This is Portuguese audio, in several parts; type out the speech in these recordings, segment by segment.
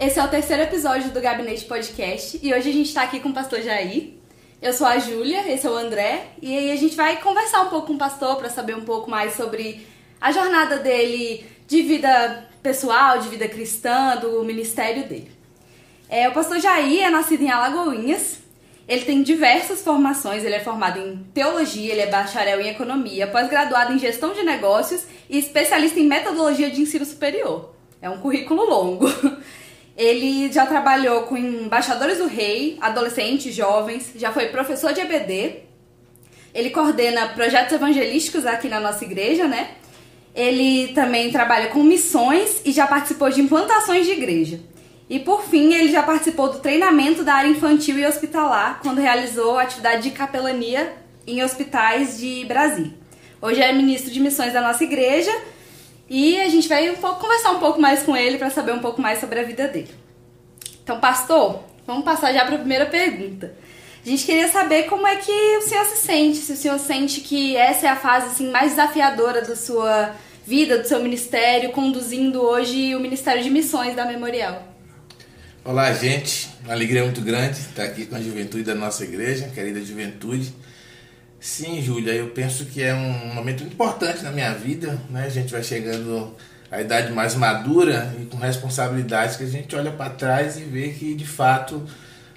Esse é o terceiro episódio do Gabinete Podcast e hoje a gente tá aqui com o pastor Jair. Eu sou a Júlia, esse é o André, e aí a gente vai conversar um pouco com o pastor para saber um pouco mais sobre a jornada dele de vida pessoal, de vida cristã, do ministério dele. É, o pastor Jair é nascido em Alagoinhas. Ele tem diversas formações, ele é formado em teologia, ele é bacharel em economia, pós-graduado em gestão de negócios e especialista em metodologia de ensino superior. É um currículo longo. Ele já trabalhou com embaixadores do rei, adolescentes, jovens, já foi professor de EBD. Ele coordena projetos evangelísticos aqui na nossa igreja, né? Ele também trabalha com missões e já participou de implantações de igreja. E por fim, ele já participou do treinamento da área infantil e hospitalar quando realizou atividade de capelania em hospitais de Brasília. Hoje é ministro de missões da nossa igreja e a gente vai um pouco, conversar um pouco mais com ele para saber um pouco mais sobre a vida dele. Então, pastor, vamos passar já para a primeira pergunta. A gente queria saber como é que o senhor se sente, se o senhor sente que essa é a fase assim mais desafiadora da sua vida, do seu ministério, conduzindo hoje o Ministério de Missões da Memorial. Olá, gente. Uma alegria muito grande estar aqui com a juventude da nossa igreja, querida juventude. Sim, Júlia, eu penso que é um momento importante na minha vida, né? A gente vai chegando à idade mais madura e com responsabilidades que a gente olha para trás e vê que de fato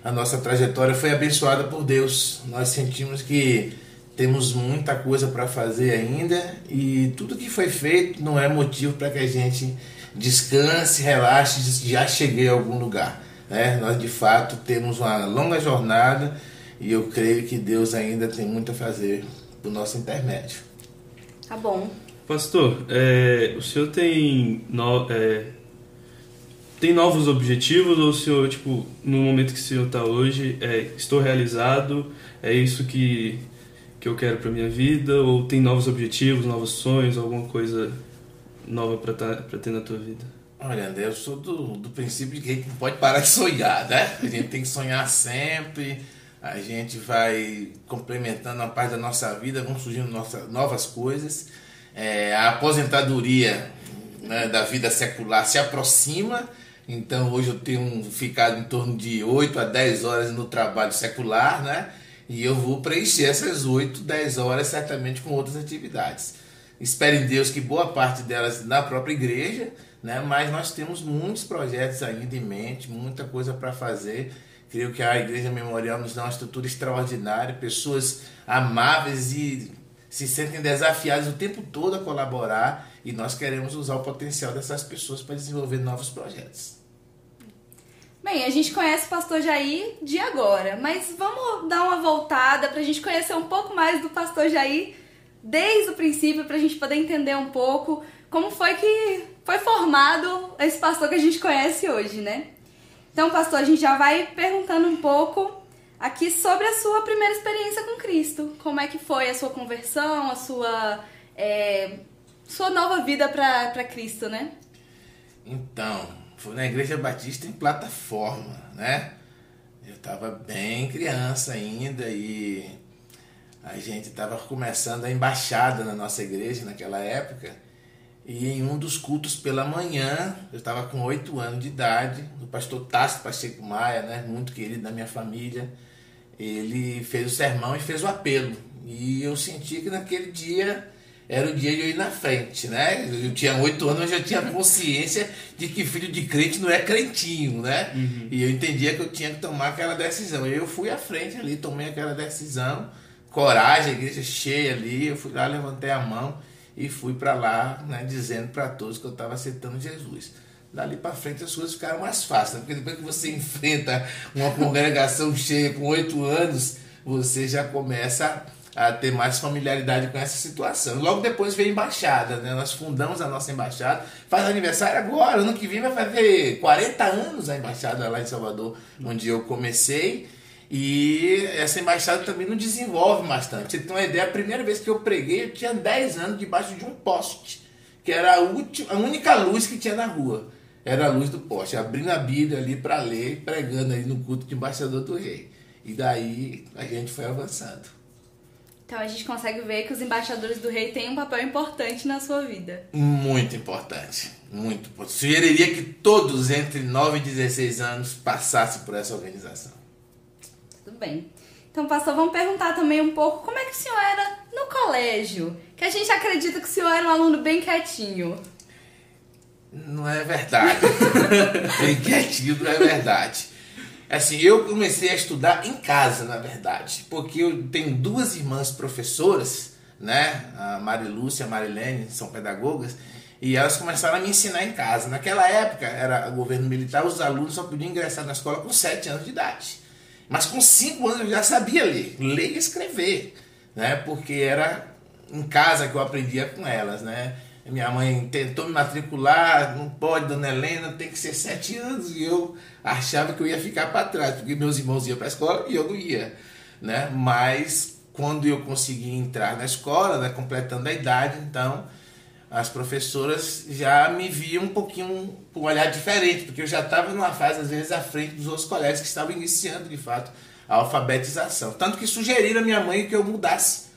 a nossa trajetória foi abençoada por Deus. Nós sentimos que temos muita coisa para fazer ainda e tudo que foi feito não é motivo para que a gente descanse, relaxe, já cheguei a algum lugar. Né? Nós de fato temos uma longa jornada e eu creio que Deus ainda tem muito a fazer do nosso intermédio. Tá bom. Pastor, é, o senhor tem, no, é, tem novos objetivos ou o senhor, tipo, no momento que o senhor está hoje, é, estou realizado, é isso que, que eu quero para minha vida? Ou tem novos objetivos, novos sonhos, alguma coisa nova para tá, ter na tua vida? Olha, André, eu sou do, do princípio de que a gente não pode parar de sonhar, né? A gente tem que sonhar sempre a gente vai complementando a parte da nossa vida, vão surgindo novas coisas. É, a aposentadoria né, da vida secular se aproxima, então hoje eu tenho ficado em torno de 8 a 10 horas no trabalho secular, né? E eu vou preencher essas 8, 10 horas certamente com outras atividades. Espero em Deus que boa parte delas na própria igreja, né? Mas nós temos muitos projetos ainda em mente, muita coisa para fazer Creio que a Igreja Memorial nos dá uma estrutura extraordinária, pessoas amáveis e se sentem desafiadas o tempo todo a colaborar e nós queremos usar o potencial dessas pessoas para desenvolver novos projetos. Bem, a gente conhece o pastor Jair de agora, mas vamos dar uma voltada para a gente conhecer um pouco mais do pastor Jair desde o princípio, para a gente poder entender um pouco como foi que foi formado esse pastor que a gente conhece hoje, né? Então, pastor, a gente já vai perguntando um pouco aqui sobre a sua primeira experiência com Cristo. Como é que foi a sua conversão, a sua, é, sua nova vida para Cristo, né? Então, foi na Igreja Batista em plataforma, né? Eu estava bem criança ainda e a gente estava começando a embaixada na nossa igreja naquela época. E em um dos cultos pela manhã, eu estava com oito anos de idade, o pastor Tássio Pacheco Maia, né, muito querido da minha família, ele fez o sermão e fez o apelo. E eu senti que naquele dia era o dia de eu ir na frente, né? Eu tinha oito anos, eu já tinha consciência de que filho de crente não é crentinho, né? Uhum. E eu entendia que eu tinha que tomar aquela decisão. E eu fui à frente ali, tomei aquela decisão, coragem, a igreja cheia ali, eu fui lá, levantei a mão e fui para lá, né, dizendo para todos que eu estava aceitando Jesus. Dali para frente as coisas ficaram mais fáceis, né? porque depois que você enfrenta uma congregação cheia com oito anos, você já começa a ter mais familiaridade com essa situação. Logo depois veio a embaixada, né? Nós fundamos a nossa embaixada. Faz aniversário agora, ano que vem vai fazer 40 anos a embaixada lá em Salvador, onde eu comecei. E essa embaixada também não desenvolve bastante. Você tem uma ideia, a primeira vez que eu preguei, eu tinha 10 anos debaixo de um poste, que era a, última, a única luz que tinha na rua. Era a luz do poste, abrindo a Bíblia ali para ler, pregando aí no culto de embaixador do rei. E daí a gente foi avançando. Então a gente consegue ver que os embaixadores do rei têm um papel importante na sua vida. Muito importante. muito. Sugeriria que todos entre 9 e 16 anos passassem por essa organização. Bem. Então, pastor, vamos perguntar também um pouco como é que o senhor era no colégio? Que a gente acredita que o senhor era um aluno bem quietinho. Não é verdade. bem quietinho não é verdade. Assim, eu comecei a estudar em casa, na verdade, porque eu tenho duas irmãs professoras, né? A Marilúcia e a Marilene, são pedagogas, e elas começaram a me ensinar em casa. Naquela época, era governo militar, os alunos só podiam ingressar na escola com 7 anos de idade. Mas com 5 anos eu já sabia ler, ler e escrever, né? Porque era em casa que eu aprendia com elas, né? Minha mãe tentou me matricular, não pode, dona Helena, tem que ser sete anos. E eu achava que eu ia ficar para trás, porque meus irmãos iam para a escola e eu não ia. Né? Mas quando eu consegui entrar na escola, né, completando a idade, então as professoras já me viam um pouquinho com um olhar diferente, porque eu já estava numa fase, às vezes, à frente dos outros colegas que estavam iniciando, de fato, a alfabetização. Tanto que sugeriram a minha mãe que eu mudasse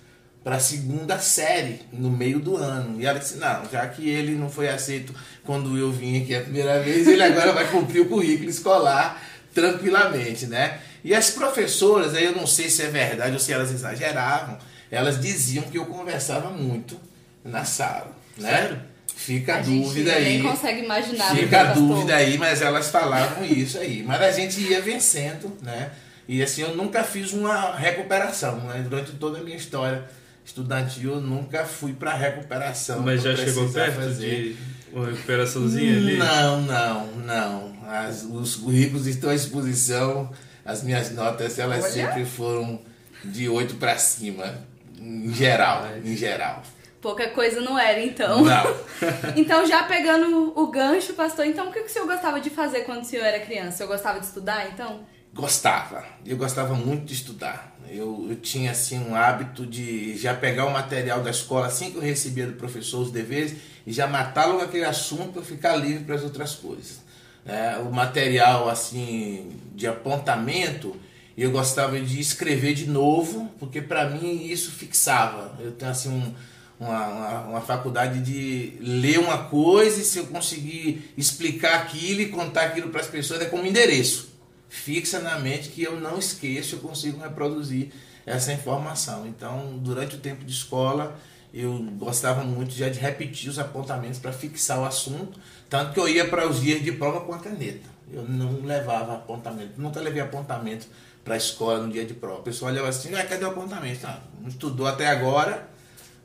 para a segunda série no meio do ano. E ela disse: não, já que ele não foi aceito quando eu vim aqui a primeira vez, ele agora vai cumprir o currículo escolar tranquilamente, né? E as professoras, aí eu não sei se é verdade ou se elas exageravam, elas diziam que eu conversava muito na sala, né? Sério? Fica a, a dúvida aí. Nem consegue imaginar. Fica a dúvida aí, mas elas falavam isso aí. Mas a gente ia vencendo, né? E assim, eu nunca fiz uma recuperação, né? Durante toda a minha história estudantil, nunca fui para recuperação. Mas já chegou perto fazer. de uma recuperaçãozinha ali? Não, não, não. As, os currículos estão à exposição. As minhas notas, elas Olha. sempre foram de 8 para cima, em geral, em geral. Pouca coisa não era, então. Não. então, já pegando o gancho, pastor, então o que o senhor gostava de fazer quando o senhor era criança? O senhor gostava de estudar, então? Gostava. Eu gostava muito de estudar. Eu, eu, tinha assim um hábito de já pegar o material da escola assim que eu recebia do professor os deveres e já matar logo aquele assunto para ficar livre para as outras coisas. É, o material assim de apontamento eu gostava de escrever de novo porque para mim isso fixava. Eu tenho assim um, uma, uma, uma, faculdade de ler uma coisa e se eu conseguir explicar aquilo e contar aquilo para as pessoas é como endereço fixa na mente que eu não esqueço, eu consigo reproduzir essa informação. Então, durante o tempo de escola, eu gostava muito já de repetir os apontamentos para fixar o assunto, tanto que eu ia para os dias de prova com a caneta. Eu não levava apontamento, nunca levei apontamento para a escola no dia de prova. O pessoal olhava assim, ah, cadê o apontamento? Ah, não estudou até agora,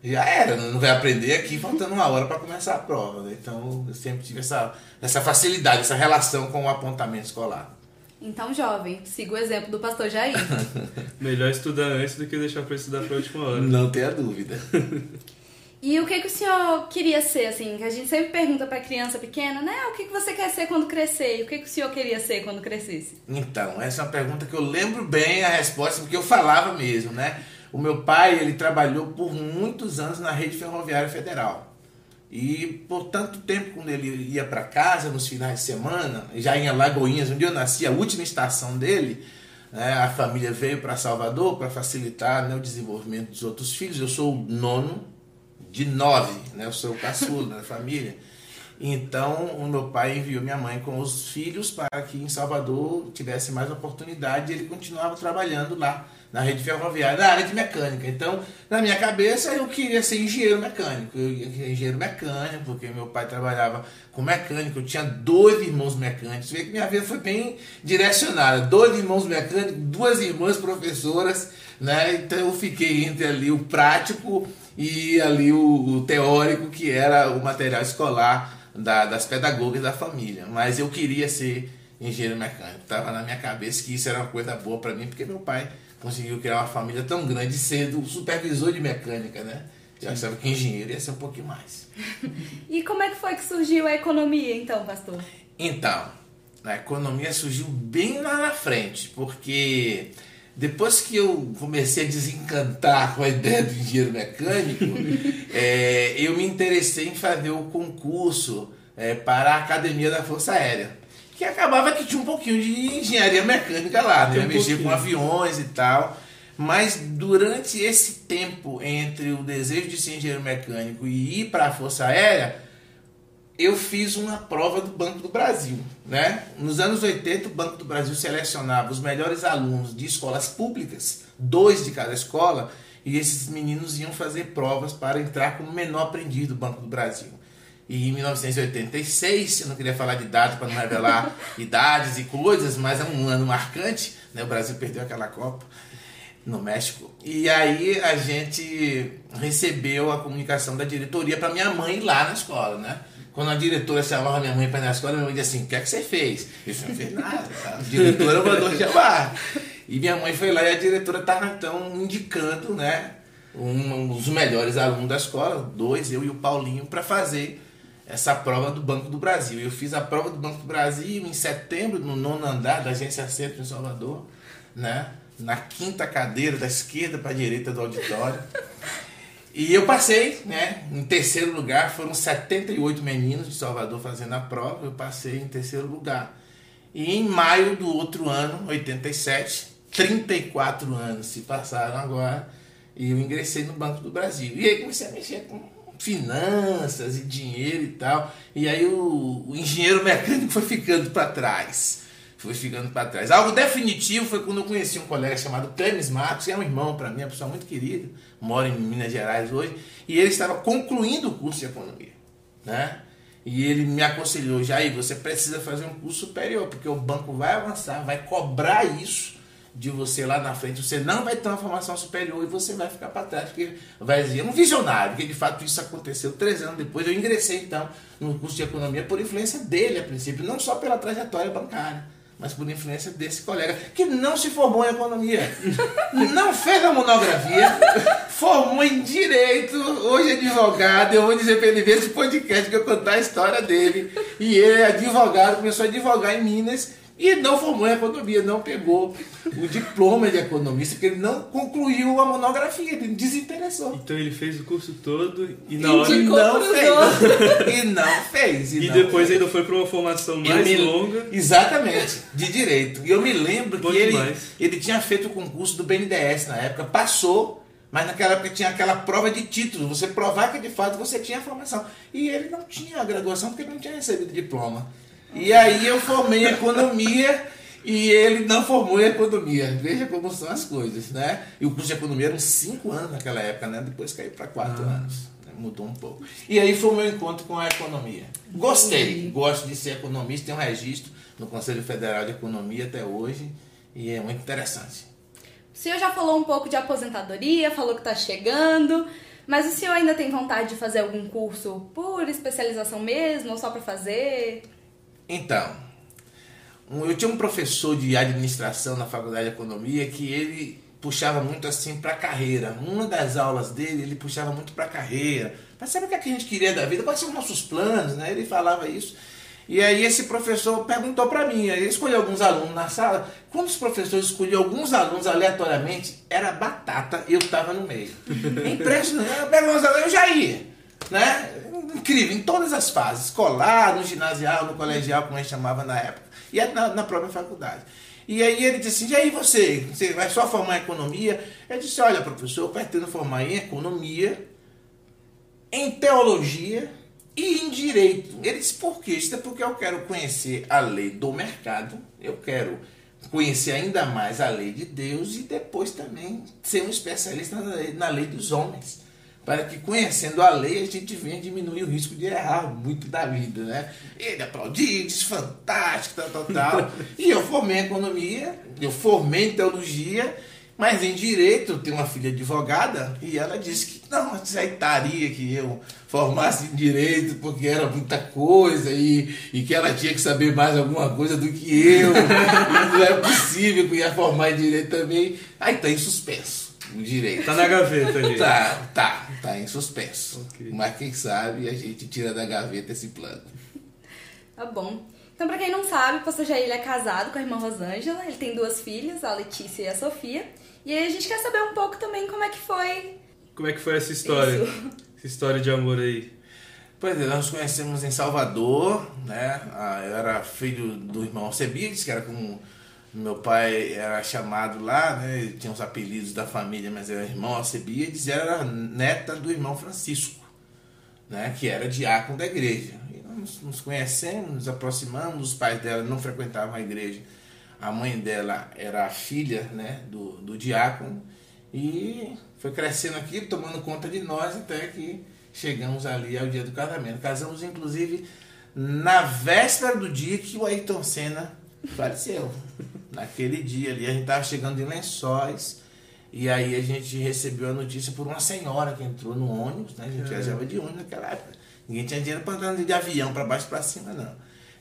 já era, não vai aprender aqui faltando uma hora para começar a prova. Né? Então eu sempre tive essa, essa facilidade, essa relação com o apontamento escolar. Então, jovem, siga o exemplo do pastor Jair. Melhor estudar antes do que deixar para estudar para a última hora. Não tenha dúvida. E o que, que o senhor queria ser, assim? Que a gente sempre pergunta para criança pequena, né? O que, que você quer ser quando crescer? E o que, que o senhor queria ser quando crescesse? Então, essa é uma pergunta que eu lembro bem a resposta, porque eu falava mesmo, né? O meu pai, ele trabalhou por muitos anos na rede ferroviária federal. E por tanto tempo, quando ele ia para casa nos finais de semana, já em Alagoinhas, onde eu nasci, a última estação dele, né, a família veio para Salvador para facilitar né, o desenvolvimento dos outros filhos. Eu sou o nono de nove, né, eu sou o caçula da família. Então, o meu pai enviou minha mãe com os filhos para que em Salvador tivesse mais oportunidade e ele continuava trabalhando lá na rede ferroviária, na área de mecânica. Então, na minha cabeça, eu queria ser engenheiro mecânico. Eu ia ser engenheiro mecânico, porque meu pai trabalhava com mecânico. Eu tinha dois irmãos mecânicos. Vê que minha vida foi bem direcionada. Dois irmãos mecânicos, duas irmãs professoras, né? Então, eu fiquei entre ali o prático e ali o, o teórico, que era o material escolar da, das pedagogas da família. Mas eu queria ser engenheiro mecânico. Estava na minha cabeça que isso era uma coisa boa para mim, porque meu pai conseguiu criar uma família tão grande sendo supervisor de mecânica, né? Eu achava que engenheiro ia ser um pouquinho mais. e como é que foi que surgiu a economia, então, pastor? Então, a economia surgiu bem lá na frente, porque depois que eu comecei a desencantar com a ideia do engenheiro mecânico, é, eu me interessei em fazer o concurso é, para a Academia da Força Aérea que acabava que tinha um pouquinho de engenharia mecânica lá, né? Um mexia com aviões e tal. Mas durante esse tempo entre o desejo de ser engenheiro mecânico e ir para a Força Aérea, eu fiz uma prova do Banco do Brasil. Né? Nos anos 80, o Banco do Brasil selecionava os melhores alunos de escolas públicas, dois de cada escola, e esses meninos iam fazer provas para entrar como menor aprendiz do Banco do Brasil. E em 1986, eu não queria falar de idade para não revelar idades e coisas, mas é um ano marcante, né? o Brasil perdeu aquela Copa no México. E aí a gente recebeu a comunicação da diretoria para minha mãe lá na escola, né? Quando a diretora chamava minha mãe para ir na escola, minha mãe dizia assim: O que é que você fez? Eu disse: Não fiz nada. A diretora mandou chamar. E minha mãe foi lá e a diretora estava então indicando, né? Um, dos melhores alunos da escola, dois, eu e o Paulinho, para fazer essa prova do Banco do Brasil. Eu fiz a prova do Banco do Brasil em setembro, no nono andar da Agência Centro em Salvador, né? na quinta cadeira, da esquerda para a direita do auditório. E eu passei, né? Em terceiro lugar, foram 78 meninos de Salvador fazendo a prova, eu passei em terceiro lugar. E em maio do outro ano, 87, 34 anos se passaram agora, e eu ingressei no Banco do Brasil. E aí comecei a mexer com finanças e dinheiro e tal. E aí o, o engenheiro mecânico foi ficando para trás foi ficando para trás. Algo definitivo foi quando eu conheci um colega chamado Clemes Marcos, que é um irmão para mim, uma pessoa muito querida, mora em Minas Gerais hoje, e ele estava concluindo o curso de economia, né? E ele me aconselhou, Jair, você precisa fazer um curso superior, porque o banco vai avançar, vai cobrar isso de você lá na frente, você não vai ter uma formação superior e você vai ficar para trás, porque vai dizer, um visionário, porque de fato isso aconteceu três anos depois, eu ingressei então no curso de economia por influência dele a princípio, não só pela trajetória bancária mas por influência desse colega, que não se formou em economia, não fez a monografia, formou em direito, hoje é advogado. Eu vou dizer para ele ver esse podcast que eu contar a história dele. E ele é advogado, começou a advogar em Minas e não formou em economia, não pegou o diploma de economista, porque ele não concluiu a monografia, ele desinteressou. Então ele fez o curso todo e na hora não fez. e não fez. E, e não fez. depois ainda foi para uma formação mais me, longa. Exatamente, de direito. E eu me lembro Bom que ele, ele tinha feito o concurso do BNDES na época, passou. Mas naquela época tinha aquela prova de título, você provar que de fato você tinha a formação. E ele não tinha a graduação porque ele não tinha recebido diploma. E aí eu formei economia e ele não formou em economia. Veja como são as coisas, né? E o curso de economia eram cinco anos naquela época, né? Depois caiu para quatro ah. anos. Né? Mudou um pouco. E aí foi o meu encontro com a economia. Gostei, gosto de ser economista, tenho um registro no Conselho Federal de Economia até hoje e é muito interessante. O senhor já falou um pouco de aposentadoria, falou que está chegando, mas o senhor ainda tem vontade de fazer algum curso por especialização mesmo ou só para fazer? Então, eu tinha um professor de administração na faculdade de economia que ele puxava muito assim para a carreira. Uma das aulas dele, ele puxava muito para a carreira. Mas sabe o que, é que a gente queria da vida? Quais são os nossos planos, né? Ele falava isso. E aí esse professor perguntou para mim, ele escolheu alguns alunos na sala. Quando os professores escolhiam alguns alunos aleatoriamente, era batata, eu estava no meio. É impressionante. Eu eu já ia. Né? incrível, em todas as fases, escolar, no ginasial, no colegial, como a gente chamava na época, e na, na própria faculdade. E aí ele disse assim, e aí você, você vai só formar em economia? Eu disse, olha professor, eu pretendo formar em economia, em teologia e em direito. Ele disse, por quê? Isso é porque eu quero conhecer a lei do mercado, eu quero conhecer ainda mais a lei de Deus e depois também ser um especialista na lei, na lei dos homens para que conhecendo a lei a gente venha diminuir o risco de errar muito da vida, né? Ele aplaudiu, disse fantástico, tal, tal, tal. e eu formei economia, eu formei em teologia, mas em direito eu tenho uma filha advogada e ela disse que não aceitaria que eu formasse em direito porque era muita coisa e, e que ela tinha que saber mais alguma coisa do que eu. não é possível que eu ia formar em direito também. Aí está em suspenso direito. Tá na gaveta ali. Tá, tá, tá em suspenso. Okay. Mas quem sabe a gente tira da gaveta esse plano. Tá bom. Então, pra quem não sabe, o pastor Jair é casado com a irmã Rosângela. Ele tem duas filhas, a Letícia e a Sofia. E aí a gente quer saber um pouco também como é que foi. Como é que foi essa história? Isso. Essa história de amor aí. Pois é, nós nos conhecemos em Salvador, né? Ah, eu era filho do irmão Alcebiades, que era como meu pai era chamado lá, né? Tinha os apelidos da família, mas era irmão Alcebiades e era neta do irmão Francisco, né? Que era diácono da igreja. E Nos, nos conhecemos, nos aproximamos, os pais dela não frequentavam a igreja. A mãe dela era a filha né, do, do diácono e foi crescendo aqui, tomando conta de nós até que chegamos ali ao dia do casamento. Casamos, inclusive, na véspera do dia que o Ayrton Senna faleceu. Naquele dia ali, a gente estava chegando em Lençóis e aí a gente recebeu a notícia por uma senhora que entrou no ônibus, né? A gente é. viajava de ônibus naquela época. Ninguém tinha dinheiro para andar de avião para baixo para cima, não.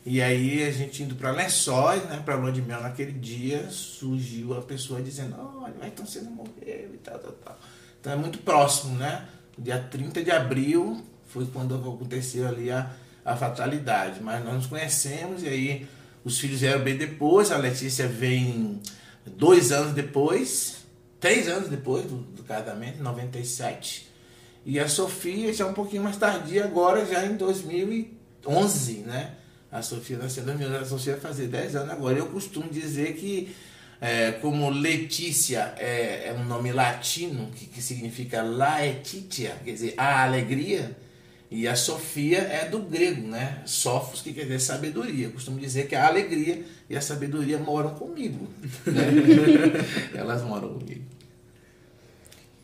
E aí a gente indo para Lençóis, né, para Lua de Mel naquele dia, surgiu a pessoa dizendo, olha, vai tão cedo morreu e tal, tal, tal. Então é muito próximo, né? Dia 30 de abril foi quando aconteceu ali a, a fatalidade. Mas nós nos conhecemos e aí os filhos vieram bem depois, a Letícia vem dois anos depois, três anos depois do, do casamento, 97. E a Sofia já um pouquinho mais tardia, agora já em 2011, né? A Sofia nasceu em 2011, a Sofia vai fazer 10 anos agora. Eu costumo dizer que, é, como Letícia é, é, um nome latino, que, que significa laetitia, quer dizer, a alegria, e a Sofia é do grego, né? Sofos, que quer dizer sabedoria. Eu costumo dizer que a alegria e a sabedoria moram comigo. Né? Elas moram comigo.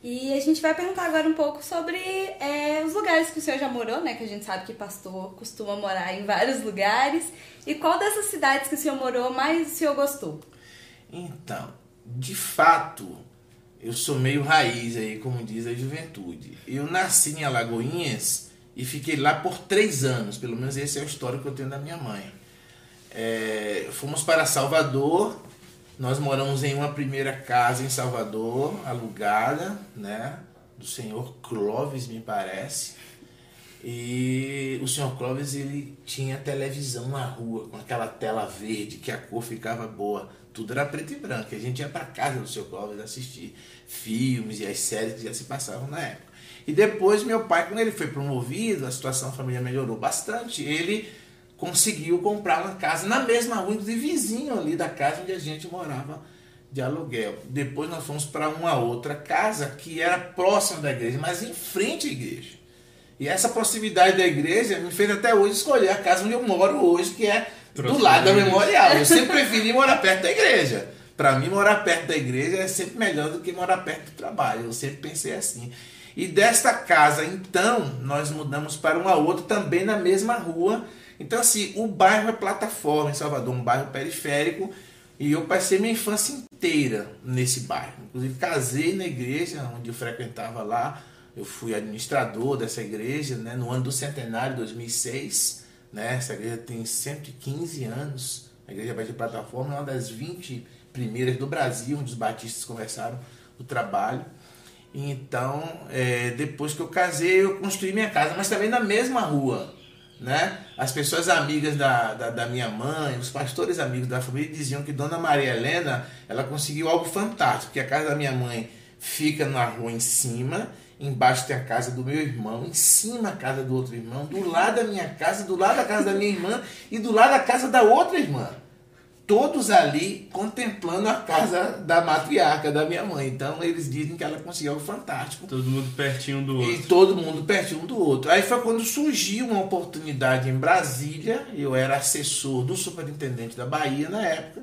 E a gente vai perguntar agora um pouco sobre é, os lugares que o senhor já morou, né? Que a gente sabe que pastor costuma morar em vários lugares. E qual dessas cidades que o senhor morou mais o senhor gostou? Então, de fato, eu sou meio raiz aí, como diz a juventude. Eu nasci em Alagoinhas e fiquei lá por três anos, pelo menos esse é o histórico que eu tenho da minha mãe. É, fomos para Salvador, nós moramos em uma primeira casa em Salvador, alugada, né, do senhor Clóvis, me parece. E o senhor Clóvis ele tinha televisão na rua, com aquela tela verde, que a cor ficava boa. Tudo era preto e branco. A gente ia para casa do senhor Clóvis assistir filmes e as séries que já se passavam na época. E depois meu pai, quando ele foi promovido, a situação da família melhorou bastante. Ele conseguiu comprar uma casa na mesma rua, inclusive vizinho ali da casa onde a gente morava de aluguel. Depois nós fomos para uma outra casa que era próxima da igreja, mas em frente à igreja. E essa proximidade da igreja me fez até hoje escolher a casa onde eu moro hoje, que é do lado da memorial. Eu sempre preferi morar perto da igreja. Para mim, morar perto da igreja é sempre melhor do que morar perto do trabalho. Eu sempre pensei assim. E desta casa, então, nós mudamos para uma outra, também na mesma rua. Então, assim, o bairro é plataforma em Salvador, um bairro periférico. E eu passei minha infância inteira nesse bairro. Inclusive, casei na igreja onde eu frequentava lá. Eu fui administrador dessa igreja né, no ano do centenário, 2006. Né? Essa igreja tem 115 anos. A Igreja Batista Plataforma é uma das 20 primeiras do Brasil, onde os batistas começaram o trabalho. Então, é, depois que eu casei, eu construí minha casa, mas também na mesma rua. Né? As pessoas amigas da, da, da, minha mãe, os pastores amigos da família diziam que Dona Maria Helena ela conseguiu algo fantástico, que a casa da minha mãe fica na rua em cima, embaixo tem a casa do meu irmão, em cima a casa do outro irmão, do lado da minha casa, do lado da casa da minha irmã e do lado da casa da outra irmã todos ali contemplando a casa da matriarca da minha mãe. Então eles dizem que ela conseguiu algo fantástico. Todo mundo pertinho do outro. E todo mundo pertinho um do outro. Aí foi quando surgiu uma oportunidade em Brasília. Eu era assessor do superintendente da Bahia na época.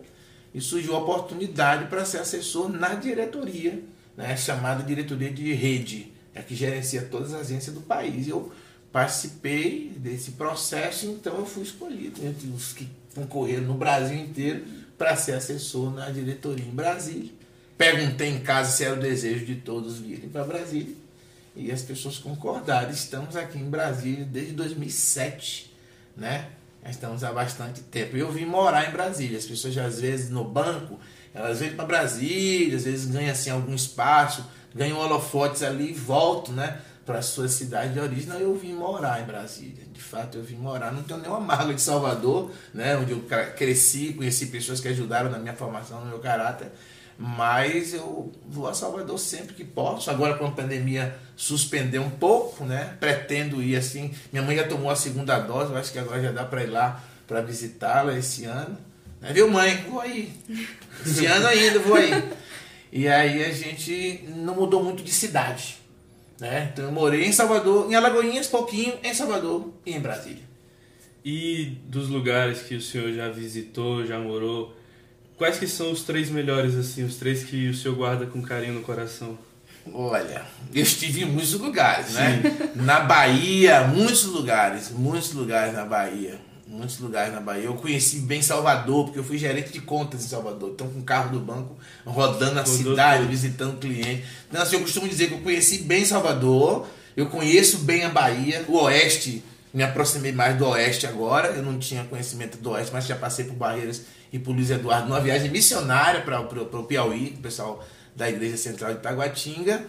E surgiu a oportunidade para ser assessor na diretoria, né, chamada diretoria de rede, é que gerencia todas as agências do país. Eu participei desse processo, então eu fui escolhido entre os que concorreram no Brasil inteiro para ser assessor na diretoria em Brasília. Perguntei em casa se era o desejo de todos virem para Brasília e as pessoas concordaram. Estamos aqui em Brasília desde 2007, né? Estamos há bastante tempo. Eu vim morar em Brasília. As pessoas às vezes no banco, elas vêm para Brasília, às vezes ganham assim algum espaço, ganham holofotes ali e voltam, né? Para a sua cidade de origem. Não, eu vim morar em Brasília. De fato, eu vim morar. Não tenho nenhuma mágoa de Salvador, né, onde eu cresci, conheci pessoas que ajudaram na minha formação, no meu caráter. Mas eu vou a Salvador sempre que posso. Agora, com a pandemia, suspendeu um pouco, né? Pretendo ir assim. Minha mãe já tomou a segunda dose, eu acho que agora já dá para ir lá para visitá-la esse ano. Né? Viu, mãe? Vou aí. Esse ano ainda vou aí. E aí a gente não mudou muito de cidade. Né? Então eu morei em Salvador, em Alagoinhas, pouquinho, em Salvador e em Brasília. E dos lugares que o senhor já visitou, já morou, quais que são os três melhores, assim, os três que o senhor guarda com carinho no coração? Olha, eu estive em muitos lugares, né? Na Bahia, muitos lugares, muitos lugares na Bahia. Muitos lugares na Bahia. Eu conheci bem Salvador, porque eu fui gerente de contas em Salvador. Então, com o carro do banco, rodando a Rodou cidade, tudo. visitando cliente. Então, assim, eu costumo dizer que eu conheci bem Salvador, eu conheço bem a Bahia, o Oeste, me aproximei mais do Oeste agora. Eu não tinha conhecimento do Oeste, mas já passei por Barreiras e por Luiz Eduardo numa viagem missionária para o Piauí, o pessoal da Igreja Central de Taguatinga.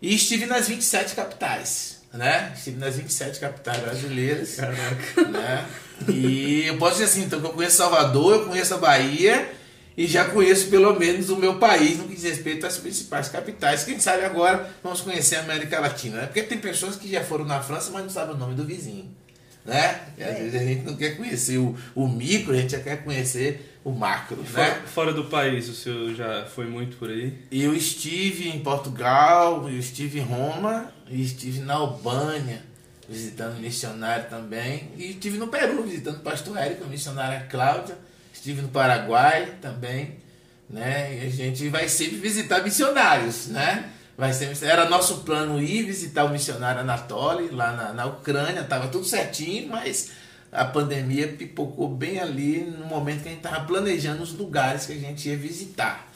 E estive nas 27 capitais, né? Estive nas 27 capitais brasileiras. Caraca. Né? E eu posso dizer assim, então que eu conheço Salvador, eu conheço a Bahia e já conheço pelo menos o meu país no que diz respeito às principais capitais. Quem sabe agora vamos conhecer a América Latina, né? Porque tem pessoas que já foram na França, mas não sabem o nome do vizinho. Né? E às É. vezes a gente não quer conhecer o, o micro, a gente já quer conhecer o macro. Né? Fora, fora do país, o senhor já foi muito por aí? Eu estive em Portugal, eu estive em Roma e estive na Albânia visitando missionário também. E estive no Peru visitando o pastor Érico, a missionária Cláudia. Estive no Paraguai também, né? E a gente vai sempre visitar missionários, né? Vai era nosso plano ir visitar o missionário Anatoly lá na, na Ucrânia, estava tudo certinho, mas a pandemia pipocou bem ali no momento que a gente estava planejando os lugares que a gente ia visitar.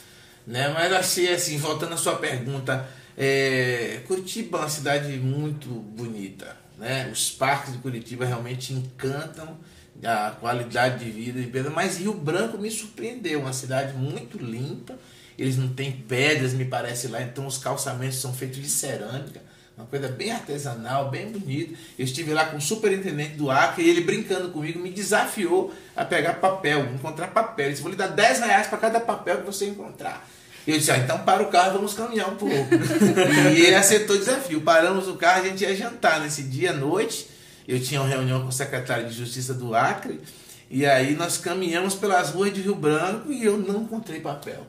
Né? Mas achei assim, voltando à sua pergunta, é, Curitiba é uma cidade muito bonita. Né? Os parques de Curitiba realmente encantam a qualidade de vida de Pedro, mas Rio Branco me surpreendeu, uma cidade muito limpa. Eles não têm pedras, me parece lá, então os calçamentos são feitos de cerâmica, uma coisa bem artesanal, bem bonita. Eu estive lá com o superintendente do Acre e ele brincando comigo me desafiou a pegar papel, encontrar papel. Ele disse: Vou lhe dar 10 reais para cada papel que você encontrar. Eu disse, ah, então para o carro, vamos caminhar um pouco. e ele aceitou o desafio. Paramos o carro, a gente ia jantar nesse dia à noite. Eu tinha uma reunião com o secretário de Justiça do Acre. E aí nós caminhamos pelas ruas de Rio Branco e eu não encontrei papel.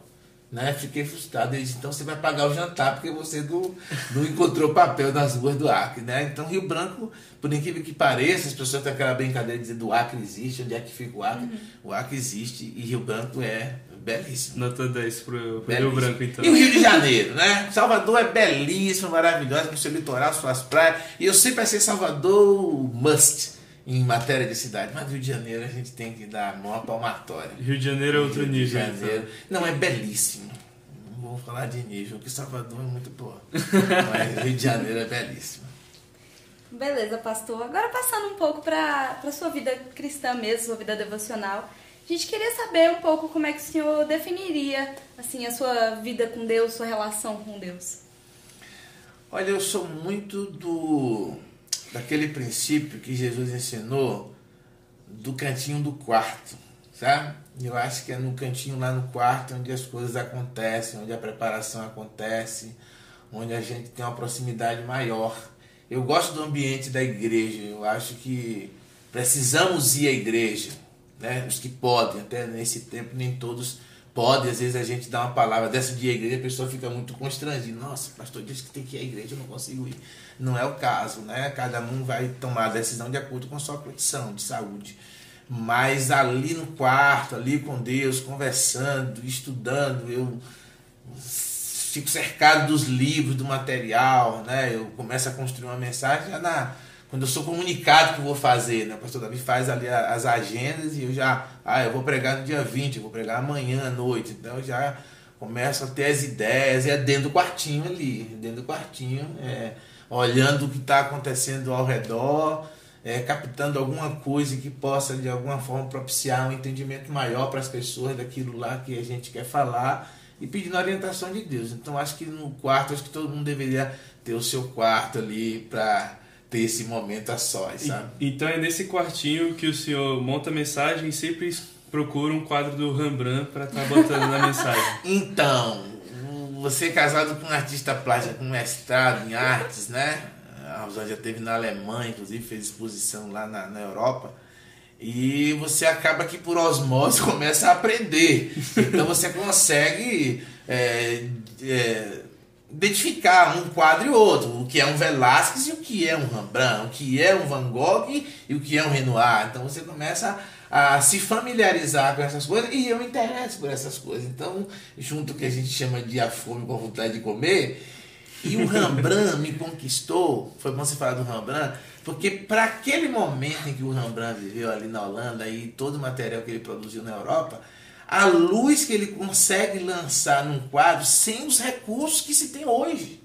Né? Fiquei frustrado. Ele disse, então você vai pagar o jantar porque você não, não encontrou papel nas ruas do Acre. Né? Então Rio Branco, por incrível que pareça, as pessoas têm aquela brincadeira de dizer do Acre existe, onde é que fica o Acre? O Acre existe e Rio Branco é belíssimo. Nota 10 pro, pro Rio. Branco, então. E o Rio de Janeiro, né? Salvador é belíssimo, maravilhoso, com seu litoral, suas praias. E eu sempre achei Salvador must em matéria de cidade. Mas Rio de Janeiro a gente tem que dar a mão palmatória. Rio de Janeiro é outro Rio de nível. Janeiro. então. Não, é belíssimo. Não vou falar de nível, porque Salvador é muito boa. Mas Rio de Janeiro é belíssimo. Beleza, pastor. Agora passando um pouco para a sua vida cristã mesmo, sua vida devocional. A gente queria saber um pouco como é que o senhor definiria assim a sua vida com Deus, sua relação com Deus. Olha, eu sou muito do daquele princípio que Jesus ensinou do cantinho do quarto, sabe? Eu acho que é no cantinho lá no quarto onde as coisas acontecem, onde a preparação acontece, onde a gente tem uma proximidade maior. Eu gosto do ambiente da igreja, eu acho que precisamos ir à igreja, né? Os que podem, até nesse tempo nem todos podem, às vezes a gente dá uma palavra dessa de igreja, a pessoa fica muito constrangida. Nossa, pastor disse que tem que ir à igreja, eu não consigo ir. Não é o caso, né? Cada um vai tomar a decisão de acordo com a sua condição de saúde. Mas ali no quarto, ali com Deus, conversando, estudando, eu fico cercado dos livros, do material, né? Eu começo a construir uma mensagem já na quando eu sou comunicado que eu vou fazer, né? O pastor Davi faz ali as agendas e eu já, ah, eu vou pregar no dia 20, eu vou pregar amanhã à noite. Então eu já começo a ter as ideias, e é dentro do quartinho ali, dentro do quartinho, é, olhando o que está acontecendo ao redor, é, captando alguma coisa que possa de alguma forma propiciar um entendimento maior para as pessoas daquilo lá que a gente quer falar e pedindo a orientação de Deus. Então acho que no quarto, acho que todo mundo deveria ter o seu quarto ali para ter esse momento a sós, sabe? E- Então é nesse quartinho que o senhor monta a mensagem e sempre procura um quadro do Rembrandt para estar botando na mensagem. Então, você é casado com um artista plástico com mestrado em artes, né? A já teve na Alemanha, inclusive fez exposição lá na, na Europa. E você acaba que por osmose começa a aprender. Então você consegue é, é, identificar um quadro e outro, o que é um Velázquez e o que é um Rembrandt, o que é um Van Gogh e o que é um Renoir. Então você começa a, se familiarizar com essas coisas e eu me interesso por essas coisas. Então, junto com o que a gente chama de a fome com a vontade de comer, e o Rembrandt me conquistou, foi bom você falar do Rembrandt, porque para aquele momento em que o Rembrandt viveu ali na Holanda e todo o material que ele produziu na Europa, a luz que ele consegue lançar num quadro sem os recursos que se tem hoje.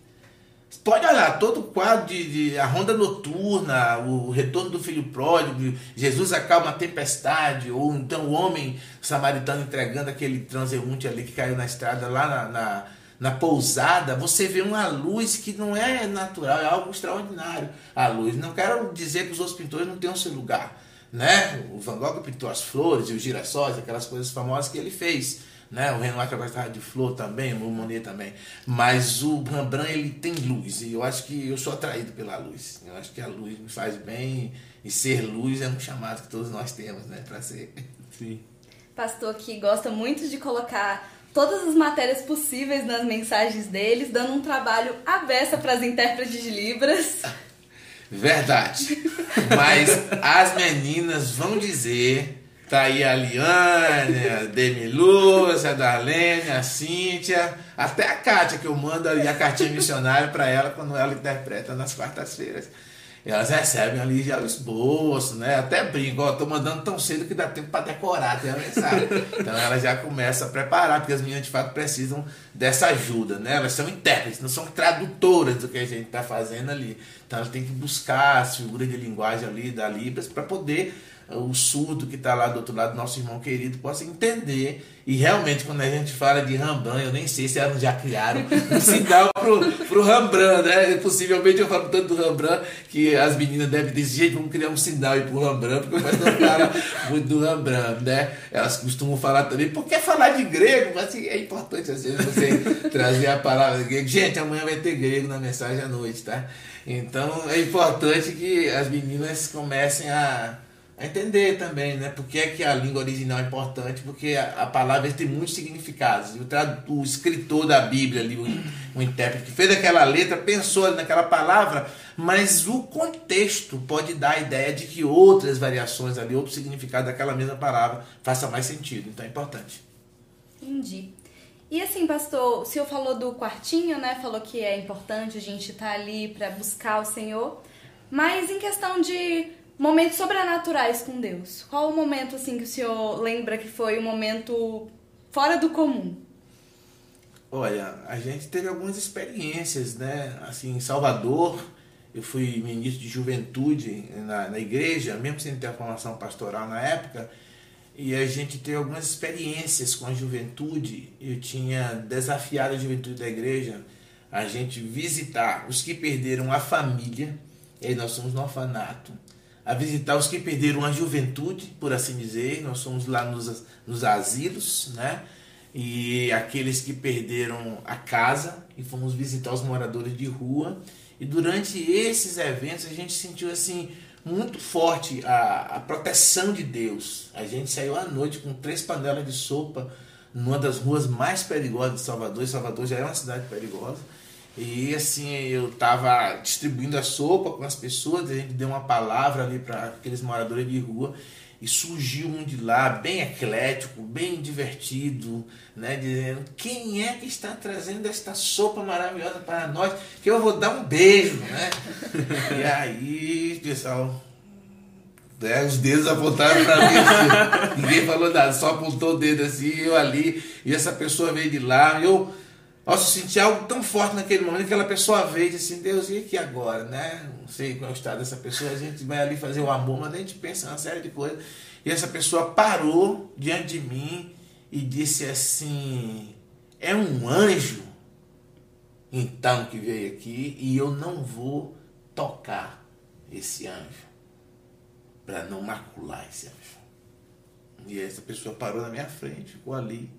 Pode olhar, todo o quadro de, de, A Ronda Noturna, o Retorno do Filho Pródigo, Jesus acalma a tempestade, ou então o homem samaritano entregando aquele transeunte ali que caiu na estrada lá na, na, na pousada, você vê uma luz que não é natural, é algo extraordinário. A luz. Não quero dizer que os outros pintores não tenham seu lugar né? O Van Gogh pintou as flores e os girassóis, aquelas coisas famosas que ele fez, né? O Renoir que gostava de flor também, o Monet também. Mas o Rembrandt ele tem luz e eu acho que eu sou atraído pela luz. Eu acho que a luz me faz bem e ser luz é um chamado que todos nós temos, né, para ser. Sim. Pastor que gosta muito de colocar todas as matérias possíveis nas mensagens deles, dando um trabalho aberto para as intérpretes de Libras. Verdade. Mas as meninas vão dizer. Tá aí a Liane, a Demi Luz, a Darlene, a Cíntia, até a Kátia, que eu mando ali a cartinha missionária para ela quando ela interpreta nas quartas-feiras. Elas recebem ali já o esboço, né? Até brinco, ó, tô mandando tão cedo que dá tempo para decorar até a mensagem. Então ela já começa a preparar, porque as meninas de fato precisam dessa ajuda, né? Elas são intérpretes, não são tradutoras do que a gente está fazendo ali. Então elas têm que buscar as figuras de linguagem ali da Libras para poder o surdo que está lá do outro lado, nosso irmão querido, possa entender. E realmente, quando a gente fala de Rembrandt, eu nem sei se elas já criaram um sinal pro, pro Rembrandt, né? Possivelmente eu falo tanto do Rembrandt que as meninas devem dizer, gente, vamos criar um sinal aí pro Rembrandt, porque o pastor fala muito do Rembrandt, né? Elas costumam falar também, porque falar de grego, mas assim, é importante às vezes você trazer a palavra grego. Gente, amanhã vai ter grego na mensagem à noite, tá? Então é importante que as meninas comecem a a entender também, né? Por que, é que a língua original é importante? Porque a, a palavra tem muitos significados. O, o escritor da Bíblia, ali, o, o intérprete que fez aquela letra, pensou naquela palavra, mas o contexto pode dar a ideia de que outras variações ali, outro significado daquela mesma palavra faça mais sentido. Então é importante. Entendi. E assim, pastor, o senhor falou do quartinho, né? Falou que é importante a gente estar tá ali para buscar o Senhor. Mas em questão de Momentos sobrenaturais com Deus. Qual o momento assim que o senhor lembra que foi um momento fora do comum? Olha, a gente teve algumas experiências, né? Assim, em Salvador, eu fui ministro de juventude na, na igreja, mesmo sem ter a formação pastoral na época, e a gente teve algumas experiências com a juventude. Eu tinha desafiado a juventude da igreja a gente visitar os que perderam a família, e aí nós somos no orfanato a visitar os que perderam a juventude, por assim dizer. Nós somos lá nos, nos asilos, né? E aqueles que perderam a casa e fomos visitar os moradores de rua. E durante esses eventos a gente sentiu assim muito forte a, a proteção de Deus. A gente saiu à noite com três panelas de sopa numa das ruas mais perigosas de Salvador. E Salvador já é uma cidade perigosa. E assim, eu tava distribuindo a sopa com as pessoas, a gente deu uma palavra ali para aqueles moradores de rua e surgiu um de lá, bem eclético, bem divertido, né, dizendo: "Quem é que está trazendo esta sopa maravilhosa para nós? Que eu vou dar um beijo", né? e aí, pessoal, né, os dedos apontaram para mim, assim, ninguém falou nada, só apontou o dedo assim, eu ali, e essa pessoa veio de lá, eu nossa, eu senti algo tão forte naquele momento que aquela pessoa veio e disse assim, Deus, e aqui agora, né? Não sei qual é o estado dessa pessoa, a gente vai ali fazer o amor, mas a gente pensa uma série de coisas. E essa pessoa parou diante de mim e disse assim, é um anjo então que veio aqui e eu não vou tocar esse anjo para não macular esse anjo. E essa pessoa parou na minha frente, ficou ali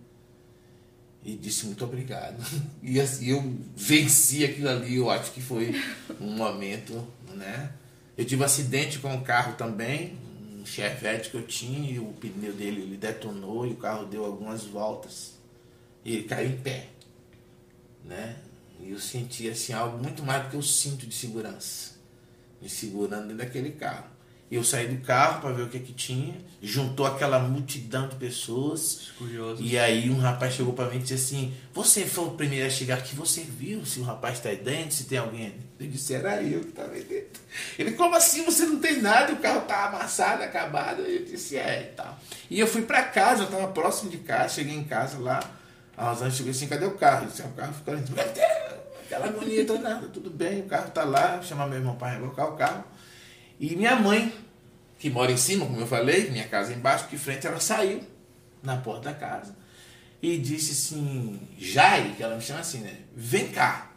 e disse muito obrigado. E assim, eu venci aquilo ali, eu acho que foi um momento, né? Eu tive um acidente com o carro também, um Chevette que eu tinha, e o pneu dele ele detonou e o carro deu algumas voltas. E ele caiu em pé, né? E eu senti assim algo muito mais do que o cinto de segurança. Me segurando dentro daquele carro. Eu saí do carro para ver o que que tinha, juntou aquela multidão de pessoas. Curioso. E aí um rapaz chegou para mim e disse assim: Você foi o primeiro a chegar aqui, você viu se o rapaz está aí dentro, se tem alguém ali? Eu disse: Era eu que estava aí dentro. Ele, como assim? Você não tem nada, o carro tá amassado, acabado. Eu disse: É e tal. E eu fui para casa, eu estava próximo de casa, cheguei em casa lá. A Rosana chegou assim: Cadê o carro? Eu disse: O carro ficou ali. Aquela agonia toda, tudo bem, o carro tá lá. Chamar meu irmão para rebocar o carro. E minha mãe, que mora em cima, como eu falei, minha casa embaixo, que frente, ela saiu na porta da casa e disse assim, Jai, que ela me chama assim, né? Vem cá.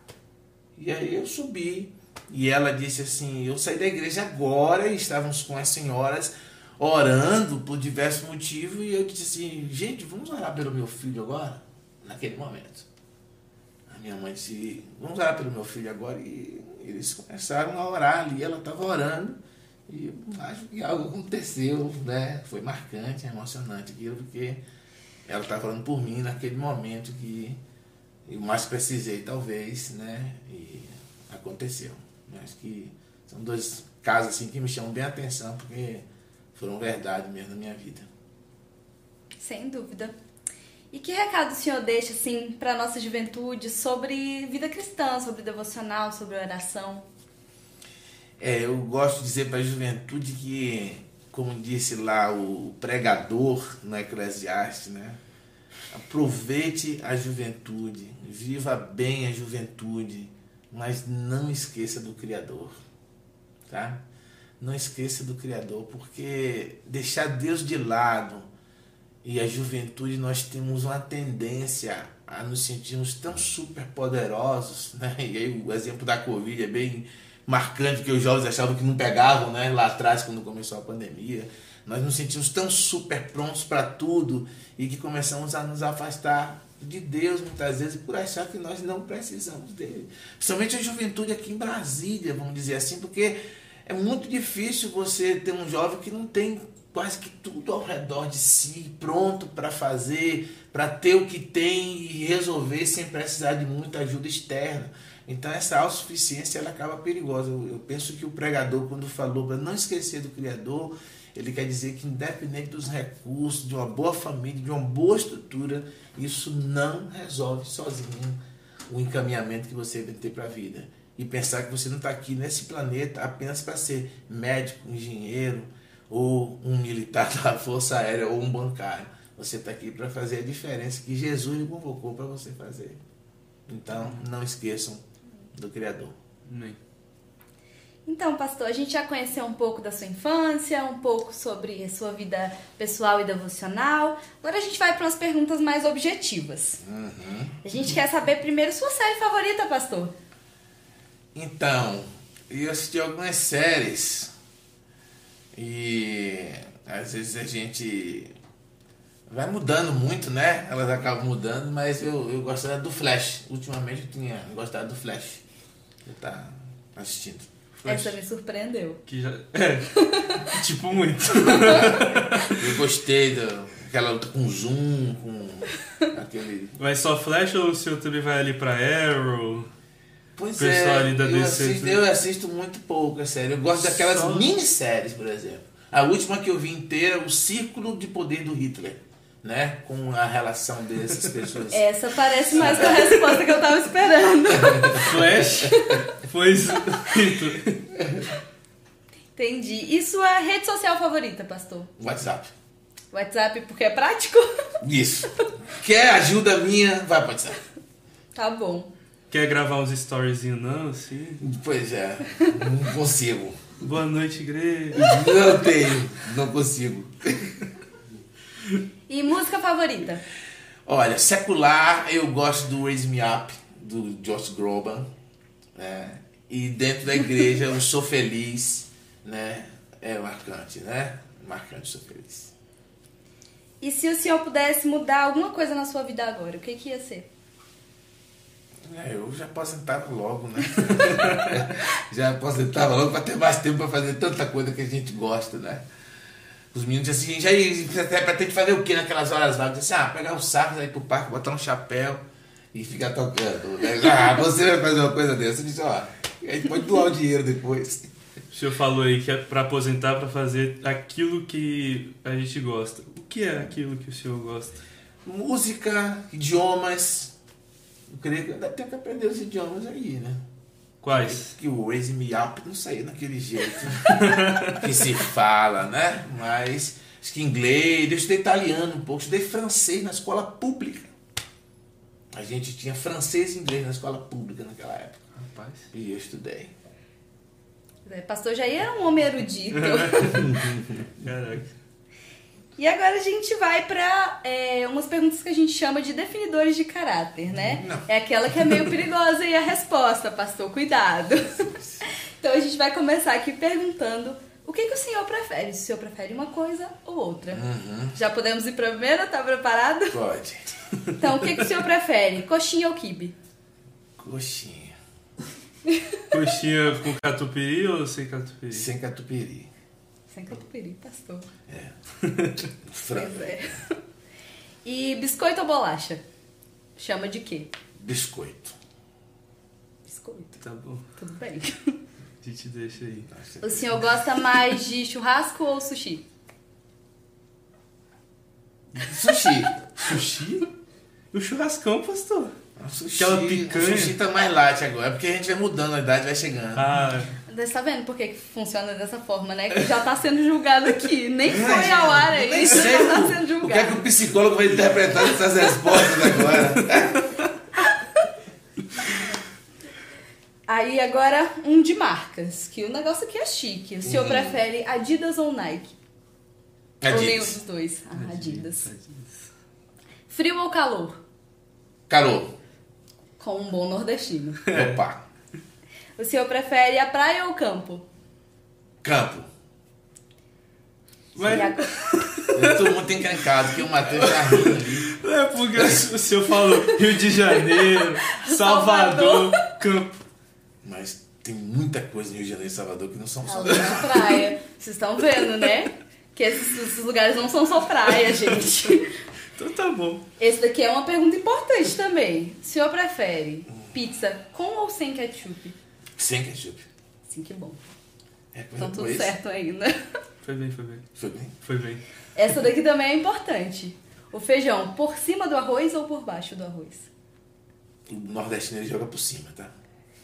E aí eu subi e ela disse assim, eu saí da igreja agora e estávamos com as senhoras orando por diversos motivos e eu disse assim, gente, vamos orar pelo meu filho agora? Naquele momento. A minha mãe disse, vamos orar pelo meu filho agora e eles começaram a orar ali, ela estava orando e acho que algo aconteceu, né? Foi marcante, emocionante aquilo, porque ela estava falando por mim naquele momento que eu mais precisei, talvez, né? E aconteceu. Acho que são dois casos assim que me chamam bem a atenção, porque foram verdade mesmo na minha vida. Sem dúvida. E que recado o senhor deixa assim para nossa juventude sobre vida cristã, sobre devocional, sobre oração? É, eu gosto de dizer para a juventude que, como disse lá o pregador no Eclesiastes, né? Aproveite a juventude, viva bem a juventude, mas não esqueça do Criador, tá? Não esqueça do Criador, porque deixar Deus de lado e a juventude nós temos uma tendência a nos sentirmos tão super poderosos, né? E aí o exemplo da Covid é bem marcante que os jovens achavam que não pegavam, né? Lá atrás quando começou a pandemia, nós nos sentimos tão super prontos para tudo e que começamos a nos afastar de Deus muitas vezes por achar que nós não precisamos dele. Principalmente a juventude aqui em Brasília, vamos dizer assim, porque é muito difícil você ter um jovem que não tem quase que tudo ao redor de si, pronto para fazer, para ter o que tem e resolver sem precisar de muita ajuda externa. Então essa autossuficiência ela acaba perigosa. Eu, eu penso que o pregador quando falou para não esquecer do Criador, ele quer dizer que independente dos recursos, de uma boa família, de uma boa estrutura, isso não resolve sozinho o encaminhamento que você deve ter para a vida. E pensar que você não está aqui nesse planeta apenas para ser médico, engenheiro, ou um militar da Força Aérea, ou um bancário. Você está aqui para fazer a diferença que Jesus lhe convocou para você fazer. Então, não esqueçam do Criador. Amém. Então, pastor, a gente já conheceu um pouco da sua infância, um pouco sobre a sua vida pessoal e devocional. Agora a gente vai para umas perguntas mais objetivas. Uhum. A gente quer saber primeiro sua série favorita, pastor. Então, eu assisti algumas séries e às vezes a gente vai mudando muito, né? Elas acabam mudando, mas eu, eu gostava do Flash. Ultimamente eu tinha gostado do Flash. Eu tá assistindo. Flash. Essa me surpreendeu. Que já... É, tipo muito. Eu gostei daquela luta com zoom, com aquele. Vai só Flash ou o senhor também vai ali pra Arrow? Pois Pessoal é, ali da eu, DC, assisto, né? eu assisto muito pouco, é sério. Eu gosto daquelas Só- minisséries, por exemplo. A última que eu vi inteira, o Círculo de Poder do Hitler, né? Com a relação dessas pessoas. Essa parece mais com a resposta que eu tava esperando. Flash? Pois. Entendi. E sua rede social favorita, pastor? WhatsApp. WhatsApp porque é prático? Isso. Quer ajuda minha, vai para WhatsApp. Tá bom. Quer gravar uns storyzinhos não, assim? Pois é, não consigo. Boa noite, igreja. Não tenho, não consigo. E música favorita? Olha, secular, eu gosto do Raise Me Up, do Josh Groban. Né? E dentro da igreja, eu sou feliz, né? É marcante, né? Marcante, sou feliz. E se o senhor pudesse mudar alguma coisa na sua vida agora, o que, que ia ser? É, eu já aposentava logo, né? já aposentava logo para ter mais tempo para fazer tanta coisa que a gente gosta, né? Os meninos assim, já pretende fazer o que naquelas horas vagas? Assim, ah, pegar um saco, sair pro parque, botar um chapéu e ficar tocando. Né? Ah, você vai fazer uma coisa dessa. Eu disse, ó, a gente pode doar o dinheiro depois. O senhor falou aí que é para aposentar para fazer aquilo que a gente gosta. O que é aquilo que o senhor gosta? Música, idiomas. Eu creio que ainda tenho que aprender os idiomas aí, né? Quais? Que o Raise Me Up não saiu daquele jeito que se fala, né? Mas acho que inglês, eu estudei italiano um pouco, estudei francês na escola pública. A gente tinha francês e inglês na escola pública naquela época. Rapaz. E eu estudei. É, Pastor Jair é um homem erudito. Caraca. E agora a gente vai pra é, umas perguntas que a gente chama de definidores de caráter, né? Não. É aquela que é meio perigosa e a resposta, pastor, cuidado. então a gente vai começar aqui perguntando o que, que o senhor prefere? Se o senhor prefere uma coisa ou outra? Uhum. Já podemos ir pra primeira? Tá preparado? Pode. Então, o que, que o senhor prefere? Coxinha ou quibe? Coxinha. Coxinha com catupiry ou sem catupiry? Sem catupiry. Sem catupiry, pastor. É. Pois é. E biscoito ou bolacha? Chama de quê? Biscoito. Biscoito. Tá bom. Tudo bem. A gente deixa aí. Nossa, O senhor gosta mais de churrasco ou sushi? Sushi. Sushi? O churrascão, pastor. Sushi. Aquela picanha. O sushi tá mais light agora, porque a gente vai mudando, a idade vai chegando. Ah, Você tá vendo por que, que funciona dessa forma, né? Que já tá sendo julgado aqui. Nem foi ao ar ainda, nem sei já tá o- sendo o que é julgado. que o psicólogo vai interpretar dessas respostas agora. Aí agora um de marcas, que o negócio aqui é chique. O senhor prefere Adidas ou Nike? Ou nenhum Adidas. dos dois? Ah, Adidas. Frio ou calor? Calor. Com um bom nordestino. Opa. O senhor prefere a praia ou o campo? Campo. mas agora- Eu tô muito encrencado, que o Matheus tá rindo ali. é porque o senhor falou Rio de Janeiro, Salvador, Campo. Mas tem muita coisa no Rio de Janeiro e Salvador que não são só. Da praia. Vocês estão vendo, né? Que esses, esses lugares não são só praia, gente. Então tá bom. Esse daqui é uma pergunta importante também. O senhor prefere pizza com ou sem ketchup? Sem ketchup. Sim, que bom. É Então tudo certo ainda. Foi bem, foi bem. Foi bem? Foi bem. Essa daqui também é importante. O feijão por cima do arroz ou por baixo do arroz? O nordestino ele joga por cima, tá?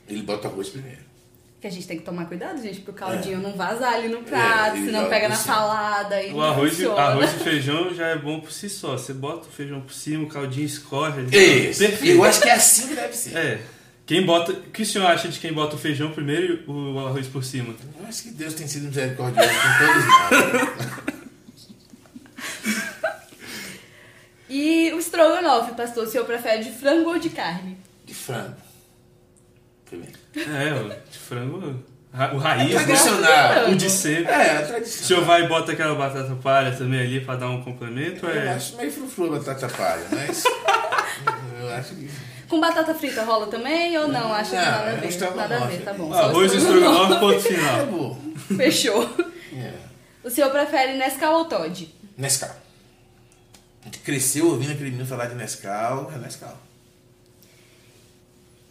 Ele bota o arroz primeiro. Que a gente tem que tomar cuidado, gente, pro caldinho não vazar ali no prato, É, senão pega na cima. salada e O arroz, e- funciona. arroz e feijão já é bom por si só. Você bota o feijão por cima, o caldinho escorre. Isso. Perfeito. Eu acho que é assim que deve ser. É. Quem bota. O que o senhor acha de quem bota o feijão primeiro e o arroz por cima? Eu acho que Deus tem sido misericordioso com todos nós. E o estrogonofe, pastor, o senhor prefere de frango ou de carne? De frango. Bem. É, o de frango. ra- O raiz, É né? tradicional. O de sempre. É, é O tradicional. senhor vai e bota aquela batata palha também ali pra dar um complemento? Eu É. acho meio frufru a batata palha, mas. eu acho que. Com batata frita rola também ou não? Acha que Não, nada a é ver? estrogonofe. Nada a ver, tá bom. Só Arroz e estrogonofe. estrogonofe, ponto final. Acabou. Fechou. É. O senhor prefere Nescau ou Todd? Nescau. A gente cresceu ouvindo aquele menino falar de Nescau, é Nescau.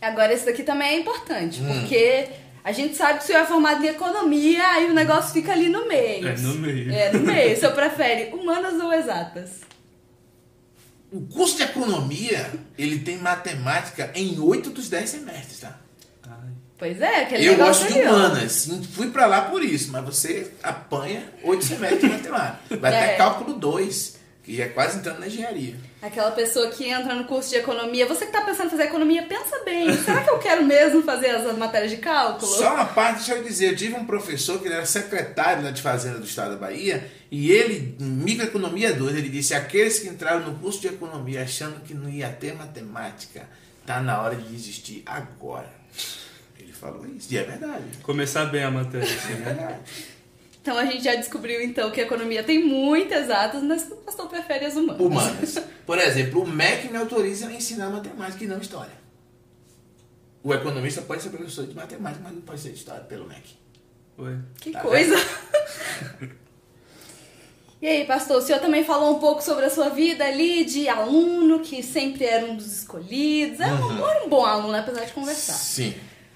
Agora, esse daqui também é importante, Hum. porque a gente sabe que o senhor é formado em economia, aí o negócio fica ali no meio. É, no meio. É, no meio. O senhor prefere humanas ou exatas? O curso de economia, ele tem matemática em 8 dos 10 semestres, tá? Pois é, aquele Eu gosto de humanas, fui pra lá por isso, mas você apanha 8 semestres de matemática. Vai É. até cálculo 2, que já é quase entrando na engenharia. Aquela pessoa que entra no curso de economia. Você que tá pensando em fazer economia, pensa bem. Será que eu quero mesmo fazer as matérias de cálculo? Só uma parte, deixa eu dizer, eu tive um professor que era secretário de Fazenda do Estado da Bahia, e ele, em microeconomia 2, ele disse, aqueles que entraram no curso de economia achando que não ia ter matemática, tá na hora de desistir agora. Ele falou isso, e é verdade. Começar bem a matéria, assim, É né? verdade. Então a gente já descobriu então que a economia tem muitas exatas, mas o pastor prefere as humanas. Humanas. Por exemplo, o MEC me autoriza a ensinar matemática e não história. O economista pode ser professor de matemática, mas não pode ser de história pelo MEC. Ué. Que Tá coisa. E aí, pastor, o senhor também falou um pouco sobre a sua vida ali de aluno, que sempre era um dos escolhidos. Era, um, Uhum. era um bom aluno, apesar de conversar. Sim.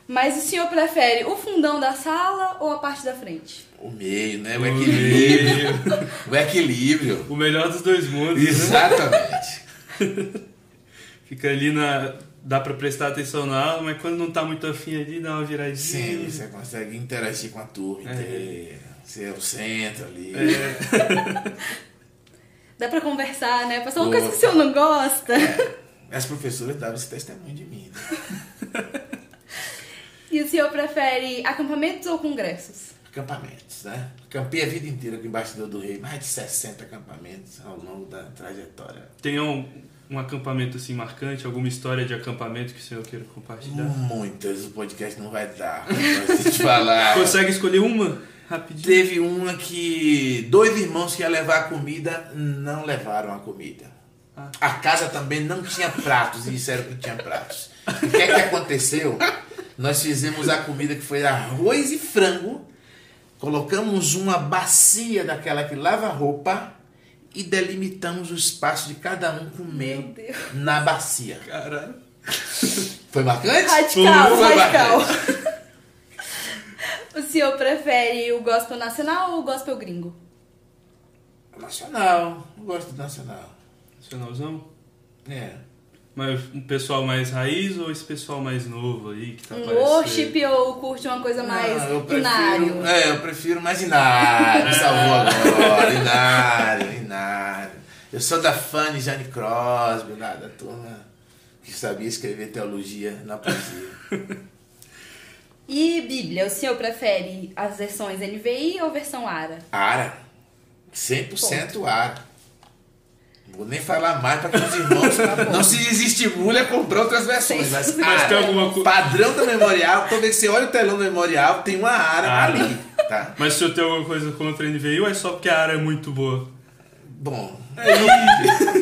Mas o senhor prefere o fundão da sala ou a parte da frente? O meio, né? O O equilíbrio. o equilíbrio. O melhor dos dois mundos. né? Exatamente. Fica ali na. Dá pra prestar atenção na aula, mas quando não tá muito afim ali, dá uma viradinha. Sim, você consegue interagir com a turma É. inteira. Você é o centro ali. É, Dá pra conversar, né? Pastor, uma coisa que o senhor não gosta. As professoras davam esse testemunho de mim. Né? E o senhor prefere acampamentos ou congressos? Acampamentos, né? Acampei a vida inteira com o embaixador do rei, mais de 60 acampamentos ao longo da trajetória. tem um, um acampamento assim marcante, alguma história de acampamento que o senhor queira compartilhar? Muitas, o podcast não vai dar pra falar. Consegue escolher uma? Rapidinho. Teve uma que dois irmãos que iam levar a comida não levaram a comida. Ah. A casa também não tinha pratos e disseram que tinha pratos. O que é que aconteceu? Nós fizemos a comida que foi arroz e frango, colocamos uma bacia daquela que lava roupa e delimitamos o espaço de cada um comer na bacia. Caralho. Foi marcante? Radical, Foi radical. marcante. O senhor prefere o gospel nacional ou o gospel gringo? Nacional, eu gosto do nacional. Nacionalzão? É. Mas um pessoal mais raiz ou esse pessoal mais novo aí que tá Um aparecendo? worship ou curte uma coisa mais Não, eu prefiro, inário? É, eu prefiro mais Inário, salvou agora, Inário, Inário. Eu sou da fã de Jane Crosby, lá da turma que sabia escrever teologia na poesia. E Bíblia, o senhor prefere as versões NVI ou versão ARA? Ara, 100% Ara. Vou nem falar mais para que os irmãos não se desestimulem a comprar outras versões. Mas, Mas Ara, tem alguma co- padrão do memorial, toda vez que você olha o telão do memorial, tem uma Ara Ara. ali. Tá? Mas se o senhor tem alguma coisa contra a NVI ou é só porque a área é muito boa? Bom,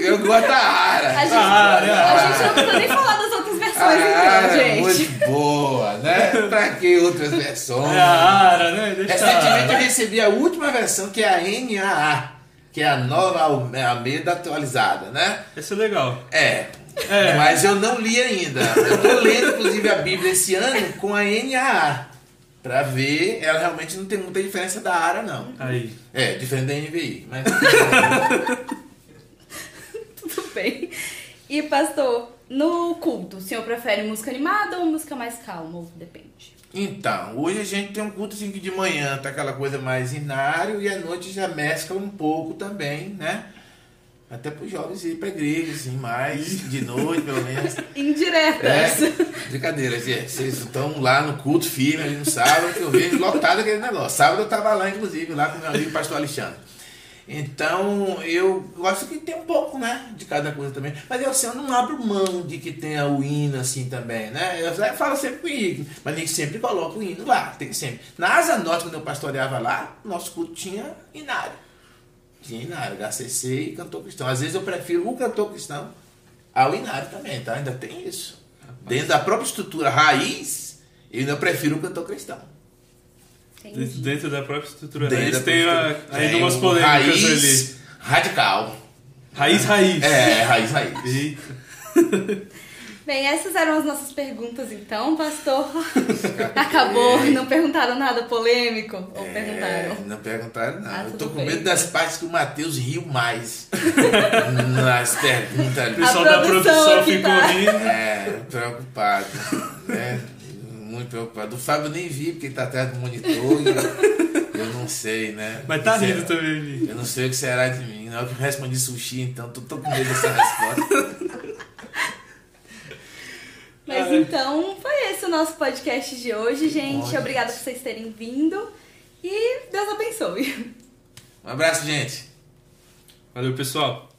eu gosto da Ara. A gente, Ah, é, a ah. gente não precisa nem falar das outras versões, Ah, então, gente. muito boa, né? pra que outras versões? É a área, né? Deixa a Recentemente eu Ara. recebi a última versão, que é a NAA, que é a nova Al- Almeida atualizada, né? Esse é legal. É. É. Mas eu não li ainda. Eu tô lendo, inclusive, a Bíblia esse ano com a NAA. Pra ver, ela realmente não tem muita diferença da ARA, não. Aí. É, diferente da NVI. Mas... Tudo bem. E, pastor, no culto, o senhor prefere música animada ou música mais calma? Depende? Então, hoje a gente tem um culto assim que de manhã tá aquela coisa mais inário e à noite já mescla um pouco também, né? Até para os jovens ir pra igreja, assim, mais de noite, pelo menos. Indiretas. É, brincadeira, gente. Vocês estão lá no culto firme ali no sábado, que eu vejo lotado aquele negócio. Sábado eu tava lá, inclusive, lá com meu amigo pastor Alexandre. Então, eu gosto que tem um pouco, né, de cada coisa também. Mas eu, assim, eu não abro mão de que tenha o hino, assim, também, né? Eu já falo sempre com o hino, mas nem sempre coloco o hino lá, tem sempre. Na Asa Norte, quando eu pastoreava lá, nosso culto tinha inário. Tinha inário, HCC e cantor cristão. Às vezes eu prefiro o cantor cristão ao inário também, tá? Ainda tem isso. Dentro da própria estrutura raiz, eu ainda prefiro o cantor cristão. Entendi. Dentro da própria estrutura Dentro raiz da tem a, ainda Tem umas o polêmicas raiz ali. Radical. Raiz, raiz. É, raiz, raiz. Eita. Bem, essas eram as nossas perguntas então, pastor. Acabou, não perguntaram nada polêmico? Ou É, perguntaram? não perguntaram, não. Ah, eu tô com bem. medo das partes que o Matheus riu mais nas perguntas O ali. pessoal A da produção ficou tá. rindo. É, preocupado. né? Muito preocupado. O Fábio nem vi, porque ele tá atrás do monitor e eu, eu não sei, né? Mas tá que rindo será? também ali. Eu não sei o que será de mim. Na hora que eu respondi sushi, então tô, tô com medo dessa resposta. Mas então, foi esse o nosso podcast de hoje, gente. bom, Obrigada gente. por vocês terem vindo. E Deus abençoe. Um abraço, gente. Valeu, pessoal.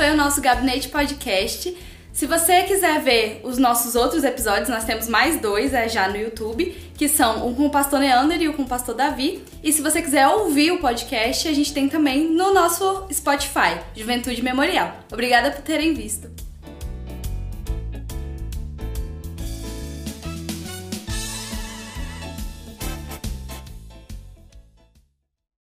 Foi o nosso Gabinete Podcast. Se você quiser ver os nossos outros episódios, nós temos mais dois é, já no YouTube, que são um com o pastor Neander e um com o pastor Davi. E se você quiser ouvir o podcast, a gente tem também no nosso Spotify, Juventude Memorial. Obrigada por terem visto.